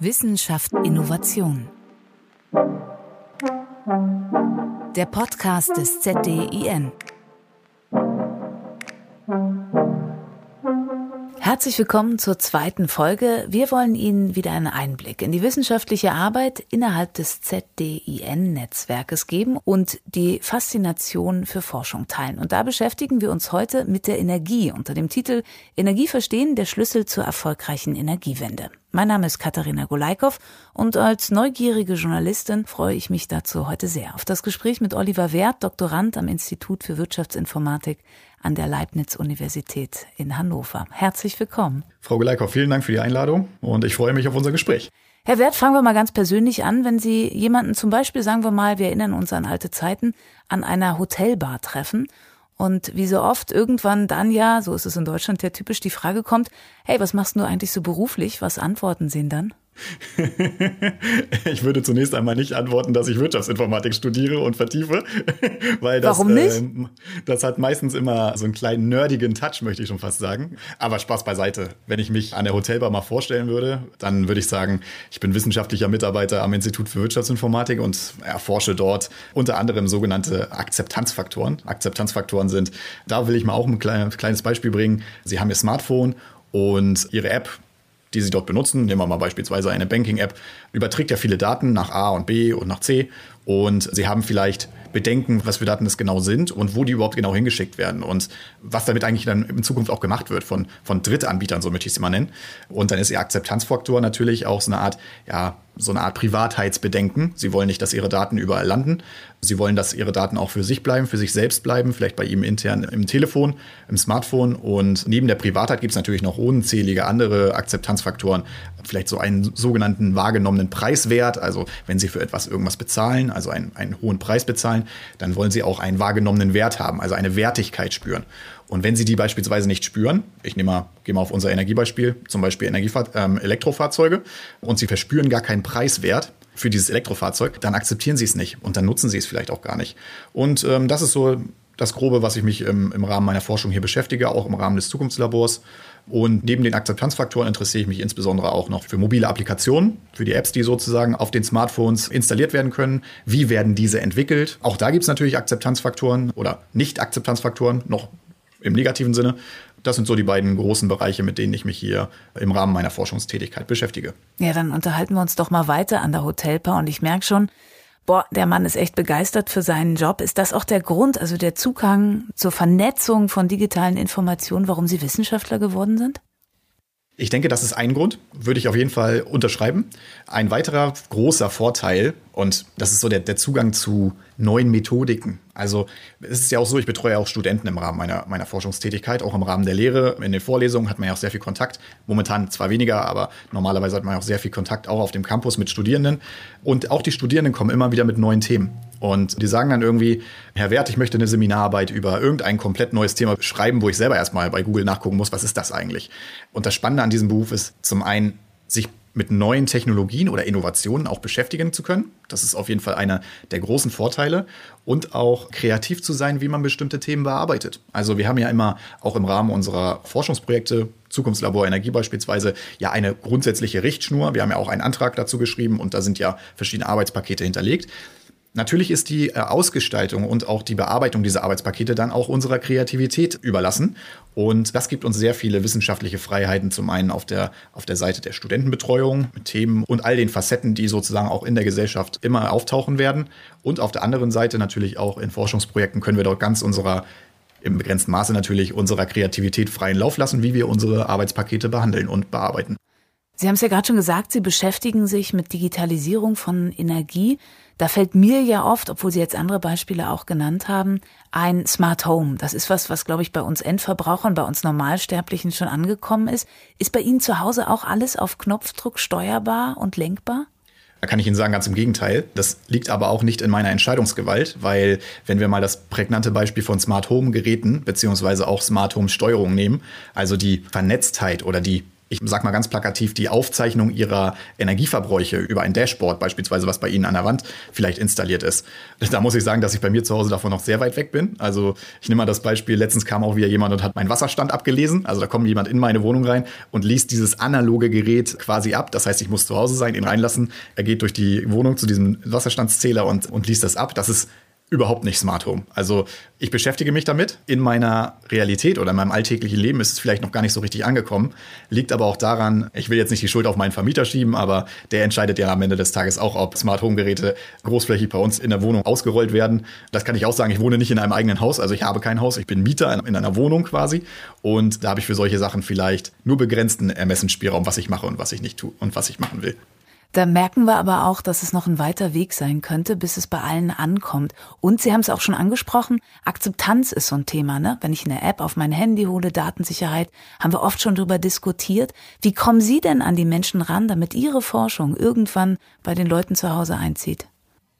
Wissenschaft Innovation. Der Podcast des ZDIN. Herzlich willkommen zur zweiten Folge. Wir wollen Ihnen wieder einen Einblick in die wissenschaftliche Arbeit innerhalb des ZDIN-Netzwerkes geben und die Faszination für Forschung teilen. Und da beschäftigen wir uns heute mit der Energie unter dem Titel Energie verstehen, der Schlüssel zur erfolgreichen Energiewende. Mein Name ist Katharina Golaikow und als neugierige Journalistin freue ich mich dazu heute sehr auf das Gespräch mit Oliver Wert, Doktorand am Institut für Wirtschaftsinformatik an der Leibniz-Universität in Hannover. Herzlich willkommen. Frau Geleikow, vielen Dank für die Einladung und ich freue mich auf unser Gespräch. Herr Wert, fangen wir mal ganz persönlich an. Wenn Sie jemanden zum Beispiel, sagen wir mal, wir erinnern uns an alte Zeiten, an einer Hotelbar treffen und wie so oft irgendwann dann ja, so ist es in Deutschland ja typisch, die Frage kommt, hey, was machst du eigentlich so beruflich? Was antworten Sie denn dann? ich würde zunächst einmal nicht antworten, dass ich Wirtschaftsinformatik studiere und vertiefe, weil das, Warum nicht? Äh, das hat meistens immer so einen kleinen nerdigen Touch, möchte ich schon fast sagen. Aber Spaß beiseite. Wenn ich mich an der Hotelbar mal vorstellen würde, dann würde ich sagen, ich bin wissenschaftlicher Mitarbeiter am Institut für Wirtschaftsinformatik und erforsche dort unter anderem sogenannte Akzeptanzfaktoren. Akzeptanzfaktoren sind, da will ich mal auch ein kleines Beispiel bringen. Sie haben Ihr Smartphone und Ihre App die Sie dort benutzen, nehmen wir mal beispielsweise eine Banking-App, überträgt ja viele Daten nach A und B und nach C. Und Sie haben vielleicht Bedenken, was für Daten das genau sind und wo die überhaupt genau hingeschickt werden und was damit eigentlich dann in Zukunft auch gemacht wird von, von Drittanbietern, so möchte ich es mal nennen. Und dann ist Ihr Akzeptanzfaktor natürlich auch so eine Art, ja, so eine Art Privatheitsbedenken. Sie wollen nicht, dass Ihre Daten überall landen. Sie wollen, dass Ihre Daten auch für sich bleiben, für sich selbst bleiben, vielleicht bei ihm intern im Telefon, im Smartphone. Und neben der Privatheit gibt es natürlich noch unzählige andere Akzeptanzfaktoren. Vielleicht so einen sogenannten wahrgenommenen Preiswert. Also wenn Sie für etwas irgendwas bezahlen, also einen, einen hohen Preis bezahlen, dann wollen Sie auch einen wahrgenommenen Wert haben, also eine Wertigkeit spüren. Und wenn Sie die beispielsweise nicht spüren, ich nehme mal, gehe mal auf unser Energiebeispiel, zum Beispiel Energiefahr ähm, Elektrofahrzeuge, und Sie verspüren gar keinen Preiswert für dieses Elektrofahrzeug, dann akzeptieren Sie es nicht und dann nutzen Sie es vielleicht auch gar nicht. Und ähm, das ist so das Grobe, was ich mich im, im Rahmen meiner Forschung hier beschäftige, auch im Rahmen des Zukunftslabors. Und neben den Akzeptanzfaktoren interessiere ich mich insbesondere auch noch für mobile Applikationen, für die Apps, die sozusagen auf den Smartphones installiert werden können. Wie werden diese entwickelt? Auch da gibt es natürlich Akzeptanzfaktoren oder Nicht-Akzeptanzfaktoren, noch im negativen Sinne. Das sind so die beiden großen Bereiche, mit denen ich mich hier im Rahmen meiner Forschungstätigkeit beschäftige. Ja, dann unterhalten wir uns doch mal weiter an der Hotelbar und ich merke schon, boah, der Mann ist echt begeistert für seinen Job. Ist das auch der Grund, also der Zugang zur Vernetzung von digitalen Informationen, warum Sie Wissenschaftler geworden sind? Ich denke, das ist ein Grund, würde ich auf jeden Fall unterschreiben. Ein weiterer großer Vorteil, und das ist so der, der Zugang zu neuen Methodiken. Also es ist ja auch so, ich betreue auch Studenten im Rahmen meiner, meiner Forschungstätigkeit, auch im Rahmen der Lehre. In den Vorlesungen hat man ja auch sehr viel Kontakt. Momentan zwar weniger, aber normalerweise hat man auch sehr viel Kontakt auch auf dem Campus mit Studierenden. Und auch die Studierenden kommen immer wieder mit neuen Themen. Und die sagen dann irgendwie, Herr Wert, ich möchte eine Seminararbeit über irgendein komplett neues Thema schreiben, wo ich selber erstmal bei Google nachgucken muss, was ist das eigentlich? Und das Spannende an diesem Beruf ist zum einen, sich mit neuen Technologien oder Innovationen auch beschäftigen zu können. Das ist auf jeden Fall einer der großen Vorteile. Und auch kreativ zu sein, wie man bestimmte Themen bearbeitet. Also wir haben ja immer auch im Rahmen unserer Forschungsprojekte, Zukunftslabor Energie beispielsweise, ja eine grundsätzliche Richtschnur. Wir haben ja auch einen Antrag dazu geschrieben und da sind ja verschiedene Arbeitspakete hinterlegt. Natürlich ist die äh, Ausgestaltung und auch die Bearbeitung dieser Arbeitspakete dann auch unserer Kreativität überlassen. Und das gibt uns sehr viele wissenschaftliche Freiheiten, zum einen auf der, auf der Seite der Studentenbetreuung mit Themen und all den Facetten, die sozusagen auch in der Gesellschaft immer auftauchen werden. Und auf der anderen Seite natürlich auch in Forschungsprojekten können wir dort ganz unserer im begrenzten Maße natürlich unserer Kreativität freien Lauf lassen, wie wir unsere Arbeitspakete behandeln und bearbeiten. Sie haben es ja gerade schon gesagt, Sie beschäftigen sich mit Digitalisierung von Energie. Da fällt mir ja oft, obwohl Sie jetzt andere Beispiele auch genannt haben, ein Smart Home. Das ist was, was, glaube ich, bei uns Endverbrauchern, bei uns Normalsterblichen schon angekommen ist. Ist bei Ihnen zu Hause auch alles auf Knopfdruck steuerbar und lenkbar? Da kann ich Ihnen sagen, ganz im Gegenteil. Das liegt aber auch nicht in meiner Entscheidungsgewalt, weil wenn wir mal das prägnante Beispiel von Smart Home Geräten beziehungsweise auch Smart Home Steuerung nehmen, also die Vernetztheit oder die ich sag mal ganz plakativ, die Aufzeichnung ihrer Energieverbräuche über ein Dashboard beispielsweise, was bei Ihnen an der Wand vielleicht installiert ist. Da muss ich sagen, dass ich bei mir zu Hause davon noch sehr weit weg bin. Also ich nehme mal das Beispiel, letztens kam auch wieder jemand und hat meinen Wasserstand abgelesen. Also da kommt jemand in meine Wohnung rein und liest dieses analoge Gerät quasi ab. Das heißt, ich muss zu Hause sein, ihn reinlassen. Er geht durch die Wohnung zu diesem Wasserstandszähler und, und liest das ab. Das ist überhaupt nicht Smart Home. Also ich beschäftige mich damit. In meiner Realität oder in meinem alltäglichen Leben ist es vielleicht noch gar nicht so richtig angekommen. Liegt aber auch daran, ich will jetzt nicht die Schuld auf meinen Vermieter schieben, aber der entscheidet ja am Ende des Tages auch, ob Smart Home Geräte großflächig bei uns in der Wohnung ausgerollt werden. Das kann ich auch sagen. Ich wohne nicht in einem eigenen Haus, also ich habe kein Haus. Ich bin Mieter in einer Wohnung quasi. Und da habe ich für solche Sachen vielleicht nur begrenzten Ermessensspielraum, was ich mache und was ich nicht tue und was ich machen will. Da merken wir aber auch, dass es noch ein weiter Weg sein könnte, bis es bei allen ankommt. Und Sie haben es auch schon angesprochen, Akzeptanz ist so ein Thema. Ne? Wenn ich eine App auf mein Handy hole, Datensicherheit, haben wir oft schon darüber diskutiert. Wie kommen Sie denn an die Menschen ran, damit Ihre Forschung irgendwann bei den Leuten zu Hause einzieht?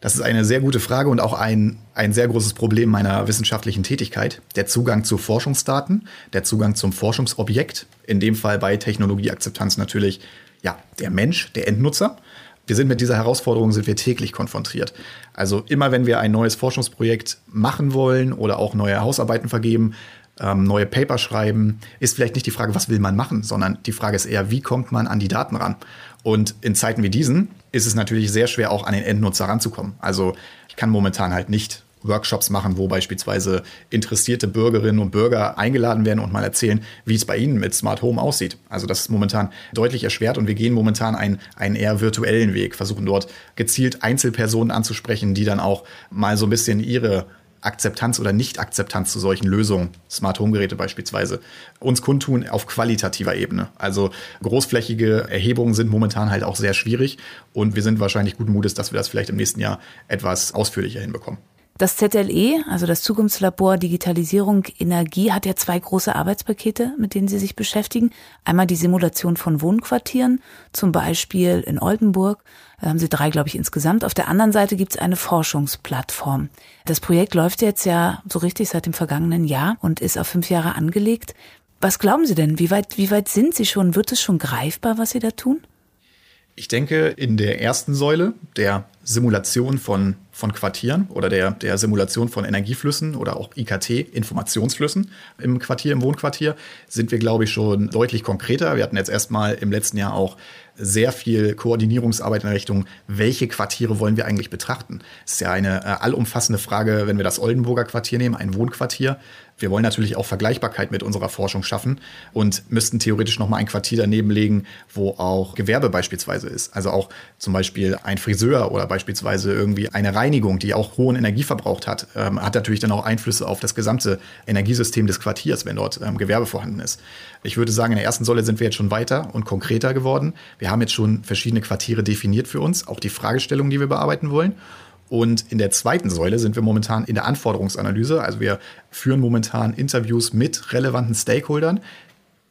Das ist eine sehr gute Frage und auch ein, ein sehr großes Problem meiner wissenschaftlichen Tätigkeit. Der Zugang zu Forschungsdaten, der Zugang zum Forschungsobjekt, in dem Fall bei Technologieakzeptanz natürlich ja, der Mensch, der Endnutzer. Wir sind mit dieser Herausforderung sind wir täglich konfrontiert. Also immer wenn wir ein neues Forschungsprojekt machen wollen oder auch neue Hausarbeiten vergeben, ähm, neue Paper schreiben, ist vielleicht nicht die Frage, was will man machen, sondern die Frage ist eher, wie kommt man an die Daten ran? Und in Zeiten wie diesen ist es natürlich sehr schwer, auch an den Endnutzer ranzukommen. Also ich kann momentan halt nicht Workshops machen, wo beispielsweise interessierte Bürgerinnen und Bürger eingeladen werden und mal erzählen, wie es bei ihnen mit Smart Home aussieht. Also das ist momentan deutlich erschwert und wir gehen momentan einen, einen eher virtuellen Weg, versuchen dort gezielt Einzelpersonen anzusprechen, die dann auch mal so ein bisschen ihre Akzeptanz oder Nicht-Akzeptanz zu solchen Lösungen, Smart Home Geräte beispielsweise, uns kundtun auf qualitativer Ebene. Also großflächige Erhebungen sind momentan halt auch sehr schwierig und wir sind wahrscheinlich guten Mutes, dass wir das vielleicht im nächsten Jahr etwas ausführlicher hinbekommen. Das ZLE, also das Zukunftslabor Digitalisierung Energie, hat ja zwei große Arbeitspakete, mit denen Sie sich beschäftigen. Einmal die Simulation von Wohnquartieren, zum Beispiel in Oldenburg. Da haben Sie drei, glaube ich, insgesamt. Auf der anderen Seite gibt es eine Forschungsplattform. Das Projekt läuft jetzt ja so richtig seit dem vergangenen Jahr und ist auf fünf Jahre angelegt. Was glauben Sie denn? Wie weit, wie weit sind Sie schon? Wird es schon greifbar, was Sie da tun? Ich denke, in der ersten Säule, der Simulation von, von Quartieren oder der, der Simulation von Energieflüssen oder auch IKT, Informationsflüssen im Quartier, im Wohnquartier, sind wir, glaube ich, schon deutlich konkreter. Wir hatten jetzt erstmal im letzten Jahr auch sehr viel Koordinierungsarbeit in Richtung, welche Quartiere wollen wir eigentlich betrachten. Das ist ja eine äh, allumfassende Frage, wenn wir das Oldenburger Quartier nehmen, ein Wohnquartier. Wir wollen natürlich auch Vergleichbarkeit mit unserer Forschung schaffen und müssten theoretisch noch mal ein Quartier daneben legen, wo auch Gewerbe beispielsweise ist. Also auch zum Beispiel ein Friseur oder beispielsweise irgendwie eine Reinigung, die auch hohen Energieverbrauch hat, ähm, hat natürlich dann auch Einflüsse auf das gesamte Energiesystem des Quartiers, wenn dort ähm, Gewerbe vorhanden ist. Ich würde sagen, in der ersten Säule sind wir jetzt schon weiter und konkreter geworden. Wir haben jetzt schon verschiedene Quartiere definiert für uns, auch die Fragestellungen, die wir bearbeiten wollen. Und in der zweiten Säule sind wir momentan in der Anforderungsanalyse. Also wir führen momentan Interviews mit relevanten Stakeholdern,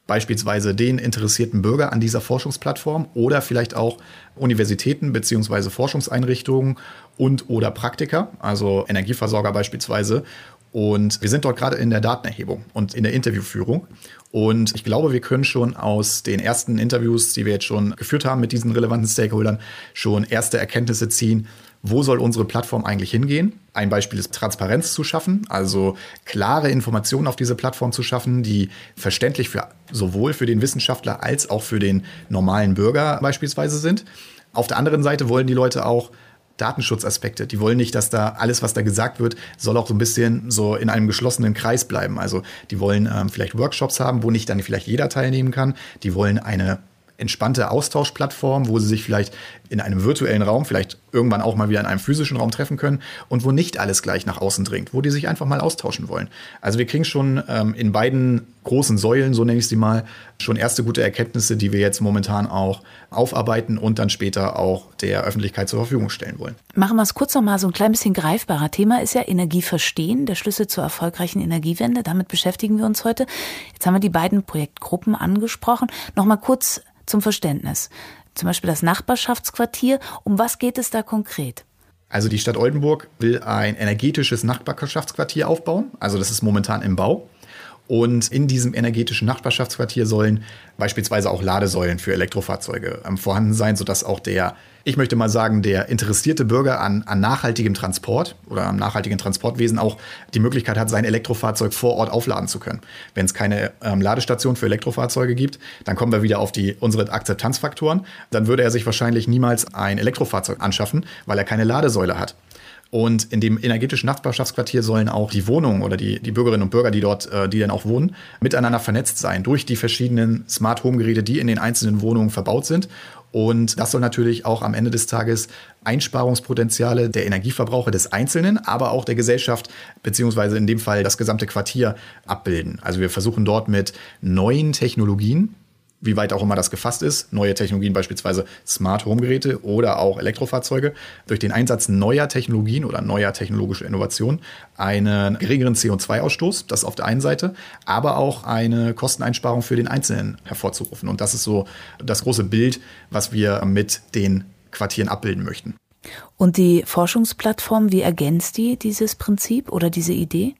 beispielsweise den interessierten Bürger an dieser Forschungsplattform oder vielleicht auch Universitäten bzw. Forschungseinrichtungen und oder Praktiker, also Energieversorger beispielsweise. Und wir sind dort gerade in der Datenerhebung und in der Interviewführung. Und ich glaube, wir können schon aus den ersten Interviews, die wir jetzt schon geführt haben mit diesen relevanten Stakeholdern, schon erste Erkenntnisse ziehen, wo soll unsere Plattform eigentlich hingehen? Ein Beispiel ist Transparenz zu schaffen, also klare Informationen auf diese Plattform zu schaffen, die verständlich für sowohl für den Wissenschaftler als auch für den normalen Bürger beispielsweise sind. Auf der anderen Seite wollen die Leute auch Datenschutzaspekte. Die wollen nicht, dass da alles, was da gesagt wird, soll auch so ein bisschen so in einem geschlossenen Kreis bleiben. Also die wollen ähm, vielleicht Workshops haben, wo nicht dann vielleicht jeder teilnehmen kann. Die wollen eine entspannte Austauschplattform, wo sie sich vielleicht in einem virtuellen Raum, vielleicht irgendwann auch mal wieder in einem physischen Raum treffen können und wo nicht alles gleich nach außen dringt, wo die sich einfach mal austauschen wollen. Also wir kriegen schon ähm, in beiden großen Säulen, so nenne ich sie mal, schon erste gute Erkenntnisse, die wir jetzt momentan auch aufarbeiten und dann später auch der Öffentlichkeit zur Verfügung stellen wollen. Machen wir es kurz noch mal so ein klein bisschen greifbarer. Thema ist ja Energie verstehen, der Schlüssel zur erfolgreichen Energiewende. Damit beschäftigen wir uns heute. Jetzt haben wir die beiden Projektgruppen angesprochen. Noch mal kurz zum Verständnis. Zum Beispiel das Nachbarschaftsquartier. Um was geht es da konkret? Also die Stadt Oldenburg will ein energetisches Nachbarschaftsquartier aufbauen. Also das ist momentan im Bau. Und in diesem energetischen Nachbarschaftsquartier sollen beispielsweise auch Ladesäulen für Elektrofahrzeuge ähm, vorhanden sein, sodass auch der, ich möchte mal sagen, der interessierte Bürger an, an nachhaltigem Transport oder am nachhaltigen Transportwesen auch die Möglichkeit hat, sein Elektrofahrzeug vor Ort aufladen zu können. Wenn es keine ähm, Ladestation für Elektrofahrzeuge gibt, dann kommen wir wieder auf die, unsere Akzeptanzfaktoren. Dann würde er sich wahrscheinlich niemals ein Elektrofahrzeug anschaffen, weil er keine Ladesäule hat. Und in dem energetischen Nachbarschaftsquartier sollen auch die Wohnungen oder die, die Bürgerinnen und Bürger, die dort, äh, die dann auch wohnen, miteinander vernetzt sein durch die verschiedenen Smart Home Geräte, die in den einzelnen Wohnungen verbaut sind. Und das soll natürlich auch am Ende des Tages Einsparungspotenziale der Energieverbraucher des Einzelnen, aber auch der Gesellschaft, beziehungsweise in dem Fall das gesamte Quartier abbilden. Also wir versuchen dort mit neuen Technologien, wie weit auch immer das gefasst ist, neue Technologien, beispielsweise Smart Home Geräte oder auch Elektrofahrzeuge, durch den Einsatz neuer Technologien oder neuer technologischer Innovationen einen geringeren CO2-Ausstoß, das auf der einen Seite, aber auch eine Kosteneinsparung für den Einzelnen hervorzurufen. Und das ist so das große Bild, was wir mit den Quartieren abbilden möchten. Und die Forschungsplattform, wie ergänzt die dieses Prinzip oder diese Idee?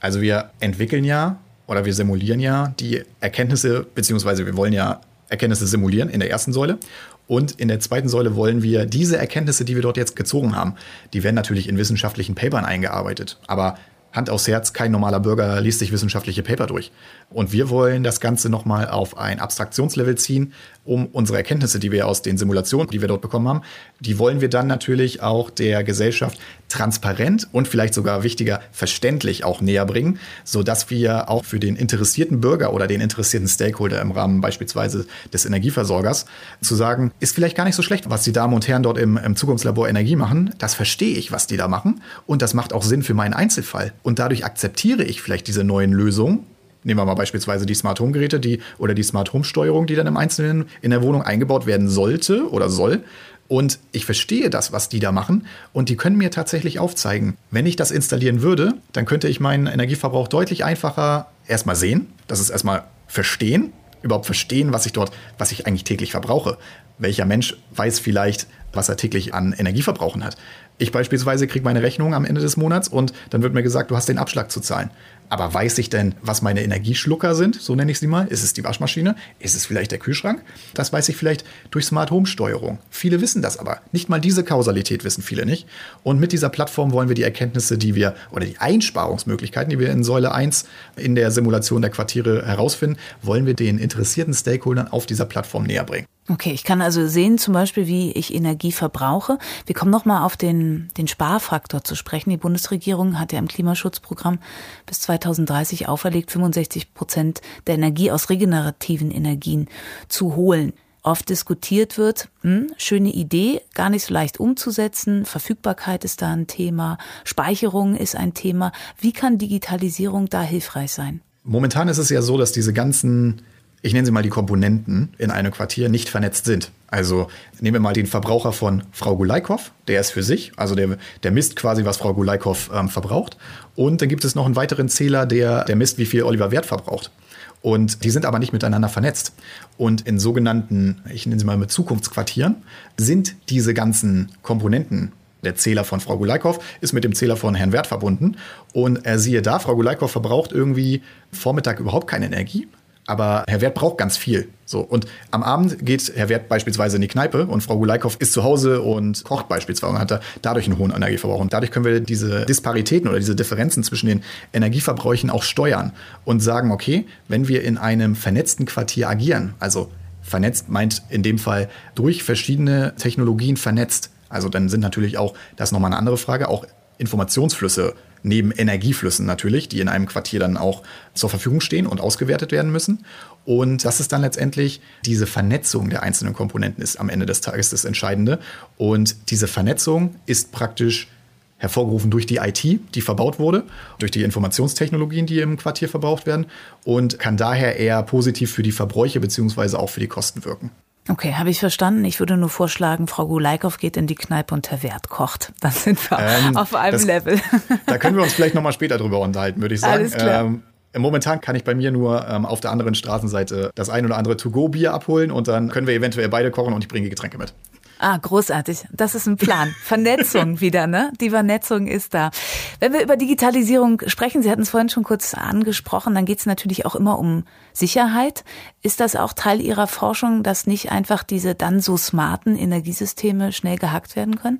Also wir entwickeln ja oder wir simulieren ja die Erkenntnisse, beziehungsweise wir wollen ja Erkenntnisse simulieren in der ersten Säule. Und in der zweiten Säule wollen wir diese Erkenntnisse, die wir dort jetzt gezogen haben, die werden natürlich in wissenschaftlichen Papern eingearbeitet. Aber Hand aufs Herz, kein normaler Bürger liest sich wissenschaftliche Paper durch. Und wir wollen das Ganze nochmal auf ein Abstraktionslevel ziehen, um unsere Erkenntnisse, die wir aus den Simulationen, die wir dort bekommen haben, die wollen wir dann natürlich auch der Gesellschaft transparent und vielleicht sogar wichtiger verständlich auch näher bringen, sodass wir auch für den interessierten Bürger oder den interessierten Stakeholder im Rahmen beispielsweise des Energieversorgers zu sagen, ist vielleicht gar nicht so schlecht, was die Damen und Herren dort im, im Zukunftslabor Energie machen. Das verstehe ich, was die da machen und das macht auch Sinn für meinen Einzelfall. Und dadurch akzeptiere ich vielleicht diese neuen Lösungen Nehmen wir mal beispielsweise die Smart Home Geräte, die oder die Smart Home Steuerung, die dann im Einzelnen in der Wohnung eingebaut werden sollte oder soll. Und ich verstehe das, was die da machen. Und die können mir tatsächlich aufzeigen, wenn ich das installieren würde, dann könnte ich meinen Energieverbrauch deutlich einfacher erstmal sehen. Das ist erstmal verstehen, überhaupt verstehen, was ich dort, was ich eigentlich täglich verbrauche. Welcher Mensch weiß vielleicht, was er täglich an Energieverbrauchen hat? Ich beispielsweise kriege meine Rechnung am Ende des Monats und dann wird mir gesagt, du hast den Abschlag zu zahlen. Aber weiß ich denn, was meine Energieschlucker sind? So nenne ich sie mal. Ist es die Waschmaschine? Ist es vielleicht der Kühlschrank? Das weiß ich vielleicht durch Smart Home Steuerung. Viele wissen das aber. Nicht mal diese Kausalität wissen viele nicht. Und mit dieser Plattform wollen wir die Erkenntnisse, die wir oder die Einsparungsmöglichkeiten, die wir in Säule 1 in der Simulation der Quartiere herausfinden, wollen wir den interessierten Stakeholdern auf dieser Plattform näher bringen. Okay, ich kann also sehen, zum Beispiel, wie ich Energie verbrauche. Wir kommen nochmal auf den, den Sparfaktor zu sprechen. Die Bundesregierung hat ja im Klimaschutzprogramm bis 2030 auferlegt, 65 Prozent der Energie aus regenerativen Energien zu holen. Oft diskutiert wird, hm, schöne Idee, gar nicht so leicht umzusetzen. Verfügbarkeit ist da ein Thema. Speicherung ist ein Thema. Wie kann Digitalisierung da hilfreich sein? Momentan ist es ja so, dass diese ganzen ich nenne sie mal die Komponenten in einem Quartier, nicht vernetzt sind. Also nehmen wir mal den Verbraucher von Frau Gulaikow, der ist für sich, also der, der misst quasi, was Frau Gulaikow ähm, verbraucht. Und dann gibt es noch einen weiteren Zähler, der, der misst, wie viel Oliver Wert verbraucht. Und die sind aber nicht miteinander vernetzt. Und in sogenannten, ich nenne sie mal mit Zukunftsquartieren, sind diese ganzen Komponenten der Zähler von Frau Gulaikow ist mit dem Zähler von Herrn Wert verbunden. Und er siehe da, Frau Gulaikow verbraucht irgendwie Vormittag überhaupt keine Energie. Aber Herr Wert braucht ganz viel. So. Und am Abend geht Herr Wert beispielsweise in die Kneipe und Frau Gulaikow ist zu Hause und kocht beispielsweise und hat dadurch einen hohen Energieverbrauch. Und dadurch können wir diese Disparitäten oder diese Differenzen zwischen den Energieverbräuchen auch steuern und sagen, okay, wenn wir in einem vernetzten Quartier agieren, also vernetzt meint in dem Fall durch verschiedene Technologien vernetzt, also dann sind natürlich auch, das ist nochmal eine andere Frage, auch Informationsflüsse neben Energieflüssen natürlich, die in einem Quartier dann auch zur Verfügung stehen und ausgewertet werden müssen. Und das ist dann letztendlich diese Vernetzung der einzelnen Komponenten ist am Ende des Tages das Entscheidende. Und diese Vernetzung ist praktisch hervorgerufen durch die IT, die verbaut wurde, durch die Informationstechnologien, die im Quartier verbraucht werden und kann daher eher positiv für die Verbräuche beziehungsweise auch für die Kosten wirken. Okay, habe ich verstanden. Ich würde nur vorschlagen, Frau Gulaikow geht in die Kneipe und Herr Wert kocht. Dann sind wir ähm, auf einem das, Level. Da können wir uns vielleicht nochmal später drüber unterhalten, würde ich sagen. Alles klar. Ähm, Momentan kann ich bei mir nur ähm, auf der anderen Straßenseite das ein oder andere To-Go-Bier abholen und dann können wir eventuell beide kochen und ich bringe Getränke mit. Ah, großartig. Das ist ein Plan. Vernetzung wieder, ne? Die Vernetzung ist da. Wenn wir über Digitalisierung sprechen, Sie hatten es vorhin schon kurz angesprochen, dann geht es natürlich auch immer um Sicherheit. Ist das auch Teil Ihrer Forschung, dass nicht einfach diese dann so smarten Energiesysteme schnell gehackt werden können?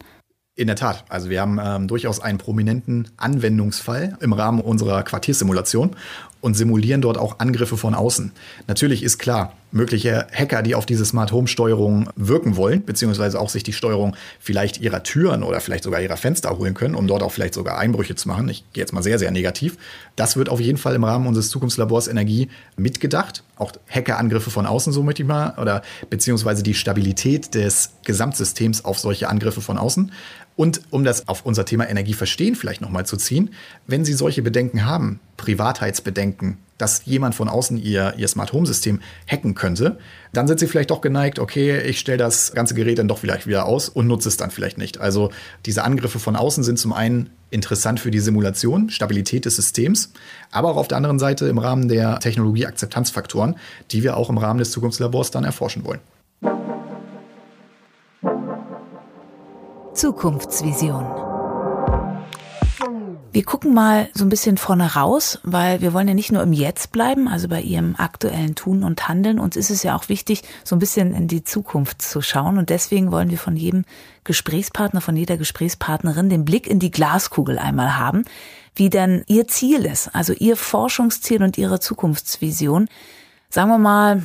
In der Tat. Also wir haben ähm, durchaus einen prominenten Anwendungsfall im Rahmen unserer Quartiersimulation und simulieren dort auch Angriffe von außen. Natürlich ist klar, mögliche Hacker, die auf diese Smart Home Steuerung wirken wollen, beziehungsweise auch sich die Steuerung vielleicht ihrer Türen oder vielleicht sogar ihrer Fenster holen können, um dort auch vielleicht sogar Einbrüche zu machen. Ich gehe jetzt mal sehr, sehr negativ. Das wird auf jeden Fall im Rahmen unseres Zukunftslabors Energie mitgedacht. Auch Hackerangriffe von außen, so möchte ich mal, oder beziehungsweise die Stabilität des Gesamtsystems auf solche Angriffe von außen. Und um das auf unser Thema Energie verstehen vielleicht nochmal zu ziehen, wenn Sie solche Bedenken haben, Privatheitsbedenken, dass jemand von außen ihr, ihr Smart Home System hacken könnte, dann sind Sie vielleicht doch geneigt, okay, ich stelle das ganze Gerät dann doch vielleicht wieder aus und nutze es dann vielleicht nicht. Also diese Angriffe von außen sind zum einen interessant für die Simulation, Stabilität des Systems, aber auch auf der anderen Seite im Rahmen der Technologie-Akzeptanzfaktoren, die wir auch im Rahmen des Zukunftslabors dann erforschen wollen. Zukunftsvision. Wir gucken mal so ein bisschen vorne raus, weil wir wollen ja nicht nur im Jetzt bleiben, also bei Ihrem aktuellen Tun und Handeln. Uns ist es ja auch wichtig, so ein bisschen in die Zukunft zu schauen. Und deswegen wollen wir von jedem Gesprächspartner, von jeder Gesprächspartnerin den Blick in die Glaskugel einmal haben, wie denn Ihr Ziel ist, also Ihr Forschungsziel und Ihre Zukunftsvision. Sagen wir mal,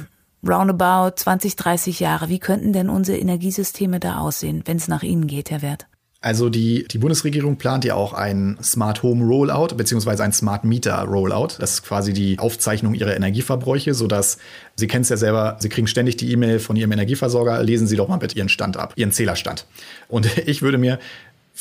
roundabout 20, 30 Jahre. Wie könnten denn unsere Energiesysteme da aussehen, wenn es nach Ihnen geht, Herr Wert? Also die, die Bundesregierung plant ja auch ein Smart Home Rollout beziehungsweise ein Smart Meter Rollout. Das ist quasi die Aufzeichnung ihrer Energieverbräuche, sodass Sie kennen es ja selber, Sie kriegen ständig die E-Mail von Ihrem Energieversorger, lesen Sie doch mal bitte Ihren Stand ab, Ihren Zählerstand. Und ich würde mir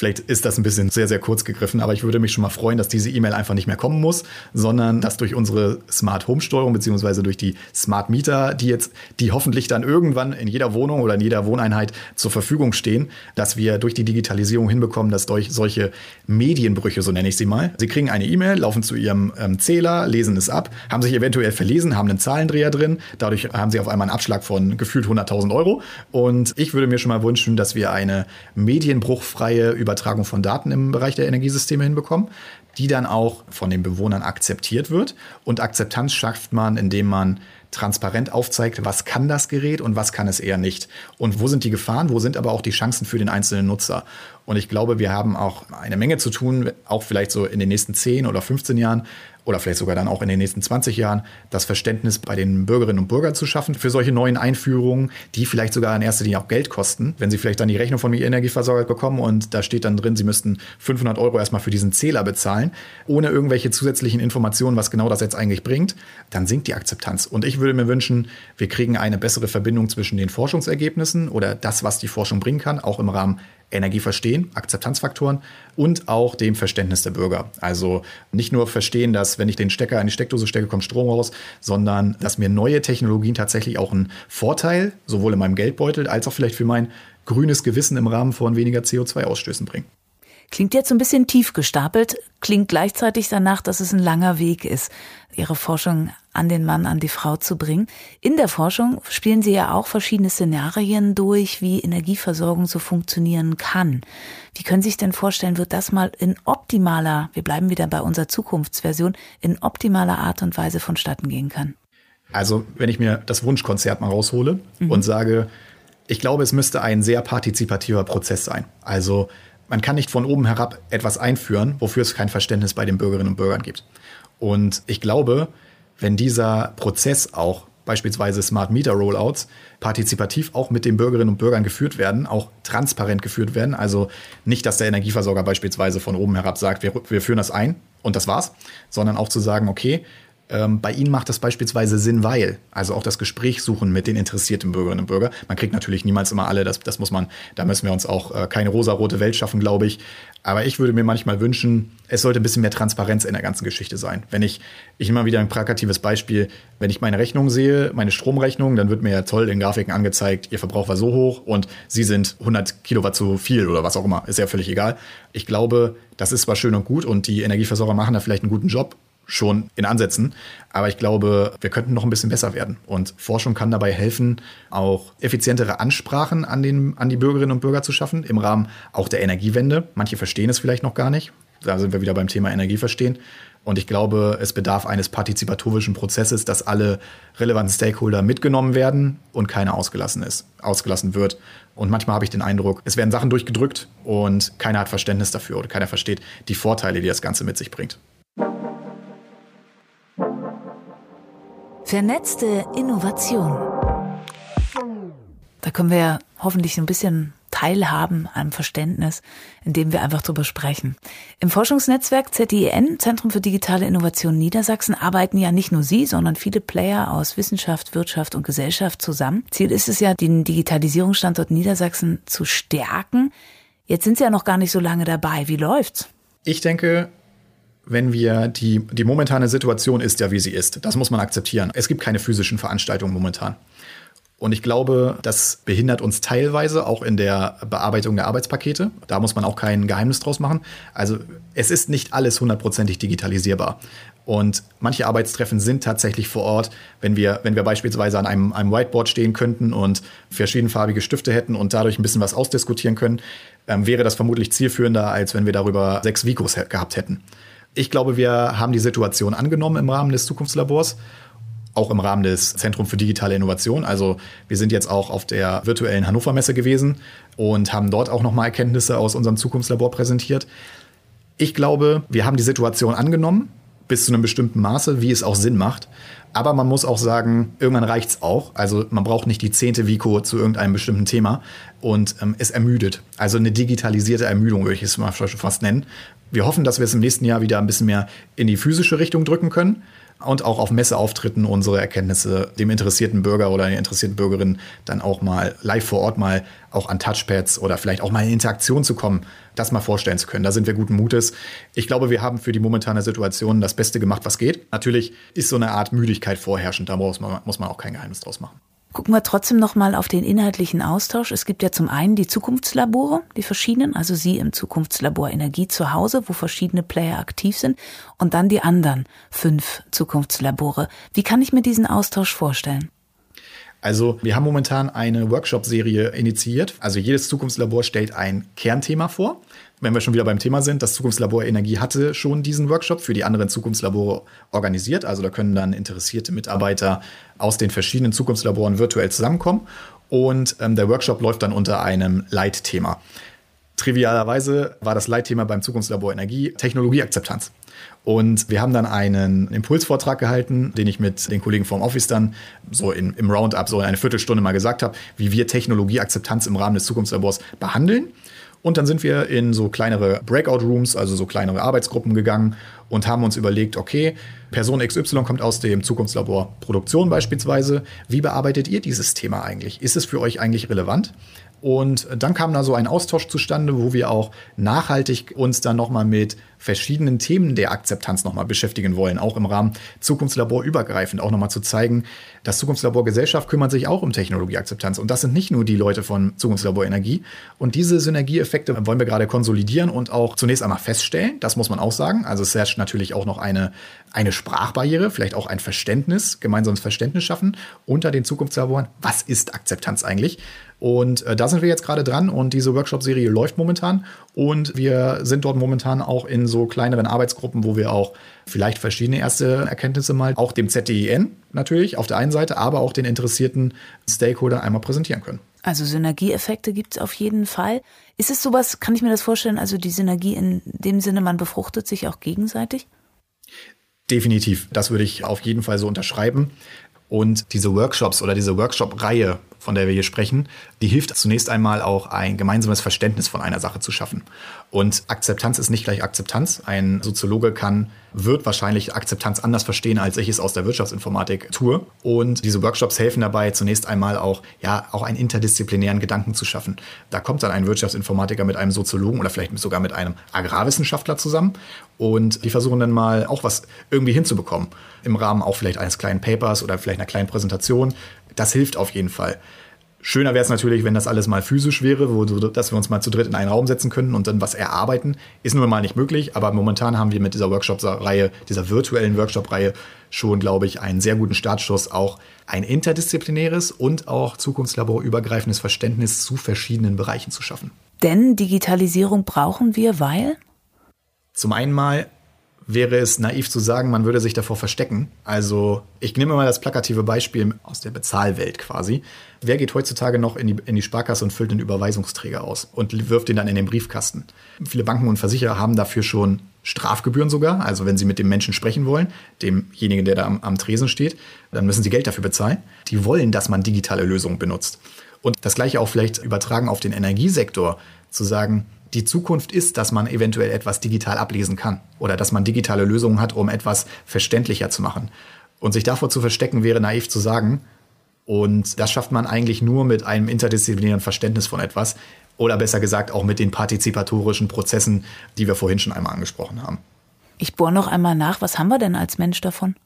Vielleicht ist das ein bisschen sehr, sehr kurz gegriffen, aber ich würde mich schon mal freuen, dass diese E-Mail einfach nicht mehr kommen muss, sondern dass durch unsere Smart Home Steuerung beziehungsweise durch die Smart Meter, die jetzt, die hoffentlich dann irgendwann in jeder Wohnung oder in jeder Wohneinheit zur Verfügung stehen, dass wir durch die Digitalisierung hinbekommen, dass durch solche Medienbrüche, so nenne ich sie mal, sie kriegen eine E-Mail, laufen zu ihrem ähm, Zähler, lesen es ab, haben sich eventuell verlesen, haben einen Zahlendreher drin, dadurch haben sie auf einmal einen Abschlag von gefühlt 100.000 Euro. Und ich würde mir schon mal wünschen, dass wir eine medienbruchfreie über Übertragung von Daten im Bereich der Energiesysteme hinbekommen, die dann auch von den Bewohnern akzeptiert wird. Und Akzeptanz schafft man, indem man transparent aufzeigt, was kann das Gerät und was kann es eher nicht. Und wo sind die Gefahren, wo sind aber auch die Chancen für den einzelnen Nutzer. Und ich glaube, wir haben auch eine Menge zu tun, auch vielleicht so in den nächsten 10 oder 15 Jahren, oder vielleicht sogar dann auch in den nächsten 20 Jahren das Verständnis bei den Bürgerinnen und Bürgern zu schaffen für solche neuen Einführungen, die vielleicht sogar in erster Linie auch Geld kosten. Wenn sie vielleicht dann die Rechnung von mir Energieversorger bekommen und da steht dann drin, sie müssten 500 Euro erstmal für diesen Zähler bezahlen, ohne irgendwelche zusätzlichen Informationen, was genau das jetzt eigentlich bringt, dann sinkt die Akzeptanz. Und ich würde mir wünschen, wir kriegen eine bessere Verbindung zwischen den Forschungsergebnissen oder das, was die Forschung bringen kann, auch im Rahmen Energie verstehen, Akzeptanzfaktoren und auch dem Verständnis der Bürger. Also nicht nur verstehen, dass wenn ich den Stecker in die Steckdose stecke, kommt Strom raus, sondern dass mir neue Technologien tatsächlich auch einen Vorteil, sowohl in meinem Geldbeutel als auch vielleicht für mein grünes Gewissen im Rahmen von weniger CO2-Ausstößen bringen. Klingt jetzt so ein bisschen tief gestapelt, klingt gleichzeitig danach, dass es ein langer Weg ist, Ihre Forschung an den Mann, an die Frau zu bringen. In der Forschung spielen Sie ja auch verschiedene Szenarien durch, wie Energieversorgung so funktionieren kann. Wie können Sie sich denn vorstellen, wird das mal in optimaler, wir bleiben wieder bei unserer Zukunftsversion, in optimaler Art und Weise vonstatten gehen kann? Also, wenn ich mir das Wunschkonzert mal raushole mhm. und sage, ich glaube, es müsste ein sehr partizipativer Prozess sein. Also, man kann nicht von oben herab etwas einführen, wofür es kein Verständnis bei den Bürgerinnen und Bürgern gibt. Und ich glaube, wenn dieser Prozess auch beispielsweise Smart Meter Rollouts partizipativ auch mit den Bürgerinnen und Bürgern geführt werden, auch transparent geführt werden. Also nicht, dass der Energieversorger beispielsweise von oben herab sagt, wir, wir führen das ein und das war's, sondern auch zu sagen, okay, ähm, bei Ihnen macht das beispielsweise Sinn, weil, also auch das Gespräch suchen mit den interessierten Bürgerinnen und Bürgern. Man kriegt natürlich niemals immer alle, das, das muss man, da müssen wir uns auch äh, keine rosarote Welt schaffen, glaube ich. Aber ich würde mir manchmal wünschen, es sollte ein bisschen mehr Transparenz in der ganzen Geschichte sein. Wenn ich, ich immer wieder ein plakatives Beispiel, wenn ich meine Rechnung sehe, meine Stromrechnung, dann wird mir ja toll in Grafiken angezeigt, Ihr Verbrauch war so hoch und Sie sind 100 Kilowatt zu viel oder was auch immer, ist ja völlig egal. Ich glaube, das ist zwar schön und gut und die Energieversorger machen da vielleicht einen guten Job, schon in Ansätzen. Aber ich glaube, wir könnten noch ein bisschen besser werden. Und Forschung kann dabei helfen, auch effizientere Ansprachen an, den, an die Bürgerinnen und Bürger zu schaffen, im Rahmen auch der Energiewende. Manche verstehen es vielleicht noch gar nicht. Da sind wir wieder beim Thema Energieverstehen. Und ich glaube, es bedarf eines partizipatorischen Prozesses, dass alle relevanten Stakeholder mitgenommen werden und keiner ausgelassen ist, ausgelassen wird. Und manchmal habe ich den Eindruck, es werden Sachen durchgedrückt und keiner hat Verständnis dafür oder keiner versteht die Vorteile, die das Ganze mit sich bringt. Vernetzte Innovation. Da können wir hoffentlich ein bisschen teilhaben am Verständnis, indem wir einfach drüber sprechen. Im Forschungsnetzwerk ZIN, Zentrum für digitale Innovation Niedersachsen, arbeiten ja nicht nur Sie, sondern viele Player aus Wissenschaft, Wirtschaft und Gesellschaft zusammen. Ziel ist es ja, den Digitalisierungsstandort Niedersachsen zu stärken. Jetzt sind Sie ja noch gar nicht so lange dabei. Wie läuft's? Ich denke, wenn wir die, die momentane Situation ist ja, wie sie ist. Das muss man akzeptieren. Es gibt keine physischen Veranstaltungen momentan. Und ich glaube, das behindert uns teilweise auch in der Bearbeitung der Arbeitspakete. Da muss man auch kein Geheimnis draus machen. Also es ist nicht alles hundertprozentig digitalisierbar. Und manche Arbeitstreffen sind tatsächlich vor Ort, wenn wir, wenn wir beispielsweise an einem, einem Whiteboard stehen könnten und verschiedenfarbige Stifte hätten und dadurch ein bisschen was ausdiskutieren können, ähm, wäre das vermutlich zielführender, als wenn wir darüber sechs Vikos gehabt hätten. Ich glaube, wir haben die Situation angenommen im Rahmen des Zukunftslabors, auch im Rahmen des Zentrum für digitale Innovation. Also wir sind jetzt auch auf der virtuellen Hannover Messe gewesen und haben dort auch nochmal Erkenntnisse aus unserem Zukunftslabor präsentiert. Ich glaube, wir haben die Situation angenommen, bis zu einem bestimmten Maße, wie es auch Sinn macht. Aber man muss auch sagen, irgendwann reicht es auch. Also man braucht nicht die zehnte Vico zu irgendeinem bestimmten Thema und ähm, es ermüdet. Also eine digitalisierte Ermüdung würde ich es mal fast nennen. Wir hoffen, dass wir es im nächsten Jahr wieder ein bisschen mehr in die physische Richtung drücken können und auch auf Messeauftritten unsere Erkenntnisse dem interessierten Bürger oder der interessierten Bürgerin dann auch mal live vor Ort mal auch an Touchpads oder vielleicht auch mal in Interaktion zu kommen, das mal vorstellen zu können. Da sind wir guten Mutes. Ich glaube, wir haben für die momentane Situation das Beste gemacht, was geht. Natürlich ist so eine Art Müdigkeit vorherrschend, da muss man, muss man auch kein Geheimnis draus machen. Gucken wir trotzdem noch mal auf den inhaltlichen Austausch. Es gibt ja zum einen die Zukunftslabore, die verschiedenen, also Sie im Zukunftslabor Energie zu Hause, wo verschiedene Player aktiv sind, und dann die anderen fünf Zukunftslabore. Wie kann ich mir diesen Austausch vorstellen? Also wir haben momentan eine Workshop-Serie initiiert. Also jedes Zukunftslabor stellt ein Kernthema vor wenn wir schon wieder beim Thema sind, das Zukunftslabor Energie hatte schon diesen Workshop für die anderen Zukunftslabore organisiert. Also da können dann interessierte Mitarbeiter aus den verschiedenen Zukunftslaboren virtuell zusammenkommen. Und ähm, der Workshop läuft dann unter einem Leitthema. Trivialerweise war das Leitthema beim Zukunftslabor Energie Technologieakzeptanz. Und wir haben dann einen Impulsvortrag gehalten, den ich mit den Kollegen vom Office dann so in, im Roundup so eine Viertelstunde mal gesagt habe, wie wir Technologieakzeptanz im Rahmen des Zukunftslabors behandeln. Und dann sind wir in so kleinere Breakout Rooms, also so kleinere Arbeitsgruppen gegangen und haben uns überlegt, okay, Person XY kommt aus dem Zukunftslabor Produktion beispielsweise. Wie bearbeitet ihr dieses Thema eigentlich? Ist es für euch eigentlich relevant? Und dann kam da so ein Austausch zustande, wo wir auch nachhaltig uns dann nochmal mit verschiedenen Themen der Akzeptanz nochmal beschäftigen wollen, auch im Rahmen Zukunftslabor übergreifend, auch nochmal zu zeigen, das Zukunftslabor Gesellschaft kümmert sich auch um Technologieakzeptanz. Und das sind nicht nur die Leute von Zukunftslabor Energie. Und diese Synergieeffekte wollen wir gerade konsolidieren und auch zunächst einmal feststellen. Das muss man auch sagen. Also es herrscht natürlich auch noch eine, eine Sprachbarriere, vielleicht auch ein Verständnis, gemeinsames Verständnis schaffen unter den Zukunftslaboren. Was ist Akzeptanz eigentlich? Und äh, da sind wir jetzt gerade dran und diese Workshop-Serie läuft momentan und wir sind dort momentan auch in so kleineren Arbeitsgruppen, wo wir auch vielleicht verschiedene erste Erkenntnisse mal auch dem ZDIN natürlich auf der einen Seite, aber auch den interessierten Stakeholder einmal präsentieren können. Also Synergieeffekte gibt es auf jeden Fall. Ist es sowas, kann ich mir das vorstellen, also die Synergie in dem Sinne, man befruchtet sich auch gegenseitig? Definitiv, das würde ich auf jeden Fall so unterschreiben. Und diese Workshops oder diese Workshop-Reihe, von der wir hier sprechen, die hilft zunächst einmal auch ein gemeinsames Verständnis von einer Sache zu schaffen. Und Akzeptanz ist nicht gleich Akzeptanz. Ein Soziologe kann, wird wahrscheinlich Akzeptanz anders verstehen, als ich es aus der Wirtschaftsinformatik tue. Und diese Workshops helfen dabei, zunächst einmal auch, ja, auch einen interdisziplinären Gedanken zu schaffen. Da kommt dann ein Wirtschaftsinformatiker mit einem Soziologen oder vielleicht sogar mit einem Agrarwissenschaftler zusammen und die versuchen dann mal auch was irgendwie hinzubekommen. Im Rahmen auch vielleicht eines kleinen Papers oder vielleicht einer kleinen Präsentation. Das hilft auf jeden Fall. Schöner wäre es natürlich, wenn das alles mal physisch wäre, wo, dass wir uns mal zu dritt in einen Raum setzen können und dann was erarbeiten. Ist nun mal nicht möglich, aber momentan haben wir mit dieser Workshop-Reihe, dieser virtuellen Workshop-Reihe schon, glaube ich, einen sehr guten Startschuss, auch ein interdisziplinäres und auch zukunftslaborübergreifendes Verständnis zu verschiedenen Bereichen zu schaffen. Denn Digitalisierung brauchen wir, weil? Zum einen mal wäre es naiv zu sagen, man würde sich davor verstecken. Also ich nehme mal das plakative Beispiel aus der Bezahlwelt quasi. Wer geht heutzutage noch in die, in die Sparkasse und füllt einen Überweisungsträger aus und wirft ihn dann in den Briefkasten? Viele Banken und Versicherer haben dafür schon Strafgebühren sogar. Also wenn sie mit dem Menschen sprechen wollen, demjenigen, der da am, am Tresen steht, dann müssen sie Geld dafür bezahlen. Die wollen, dass man digitale Lösungen benutzt. Und das gleiche auch vielleicht übertragen auf den Energiesektor, zu sagen, die Zukunft ist, dass man eventuell etwas digital ablesen kann oder dass man digitale Lösungen hat, um etwas verständlicher zu machen. Und sich davor zu verstecken, wäre naiv zu sagen. Und das schafft man eigentlich nur mit einem interdisziplinären Verständnis von etwas oder besser gesagt auch mit den partizipatorischen Prozessen, die wir vorhin schon einmal angesprochen haben. Ich bohre noch einmal nach, was haben wir denn als Mensch davon?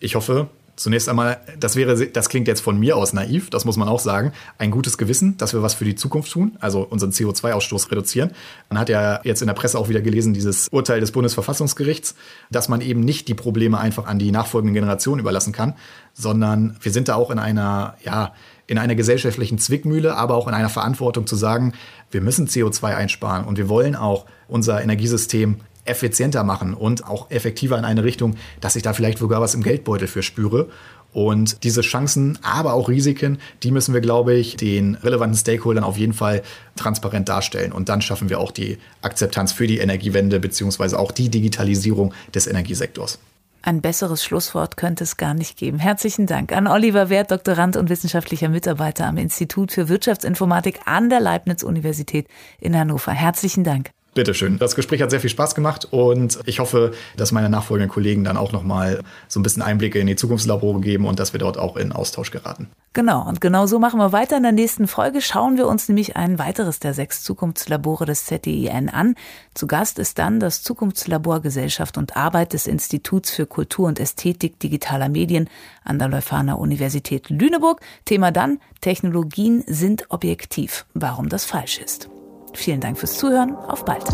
Ich hoffe, Zunächst einmal, das wäre, das klingt jetzt von mir aus naiv, das muss man auch sagen, ein gutes Gewissen, dass wir was für die Zukunft tun, also unseren CO2-Ausstoß reduzieren. Man hat ja jetzt in der Presse auch wieder gelesen, dieses Urteil des Bundesverfassungsgerichts, dass man eben nicht die Probleme einfach an die nachfolgenden Generationen überlassen kann, sondern wir sind da auch in einer, ja, in einer gesellschaftlichen Zwickmühle, aber auch in einer Verantwortung zu sagen, wir müssen CO2 einsparen und wir wollen auch unser Energiesystem effizienter machen und auch effektiver in eine Richtung, dass ich da vielleicht sogar was im Geldbeutel für spüre. Und diese Chancen, aber auch Risiken, die müssen wir, glaube ich, den relevanten Stakeholdern auf jeden Fall transparent darstellen. Und dann schaffen wir auch die Akzeptanz für die Energiewende beziehungsweise auch die Digitalisierung des Energiesektors. Ein besseres Schlusswort könnte es gar nicht geben. Herzlichen Dank an Oliver Wert, Doktorand und wissenschaftlicher Mitarbeiter am Institut für Wirtschaftsinformatik an der Leibniz-Universität in Hannover. Herzlichen Dank. Bitteschön. Das Gespräch hat sehr viel Spaß gemacht und ich hoffe, dass meine nachfolgenden Kollegen dann auch nochmal so ein bisschen Einblicke in die Zukunftslabore geben und dass wir dort auch in Austausch geraten. Genau, und genau so machen wir weiter. In der nächsten Folge schauen wir uns nämlich ein weiteres der sechs Zukunftslabore des ZDIN an. Zu Gast ist dann das Zukunftslabor Gesellschaft und Arbeit des Instituts für Kultur und Ästhetik digitaler Medien an der Leuphana Universität Lüneburg. Thema dann, Technologien sind objektiv. Warum das falsch ist. Vielen Dank fürs Zuhören. Auf bald.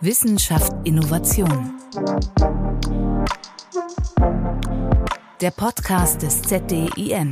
Wissenschaft Innovation. Der Podcast des ZDIN.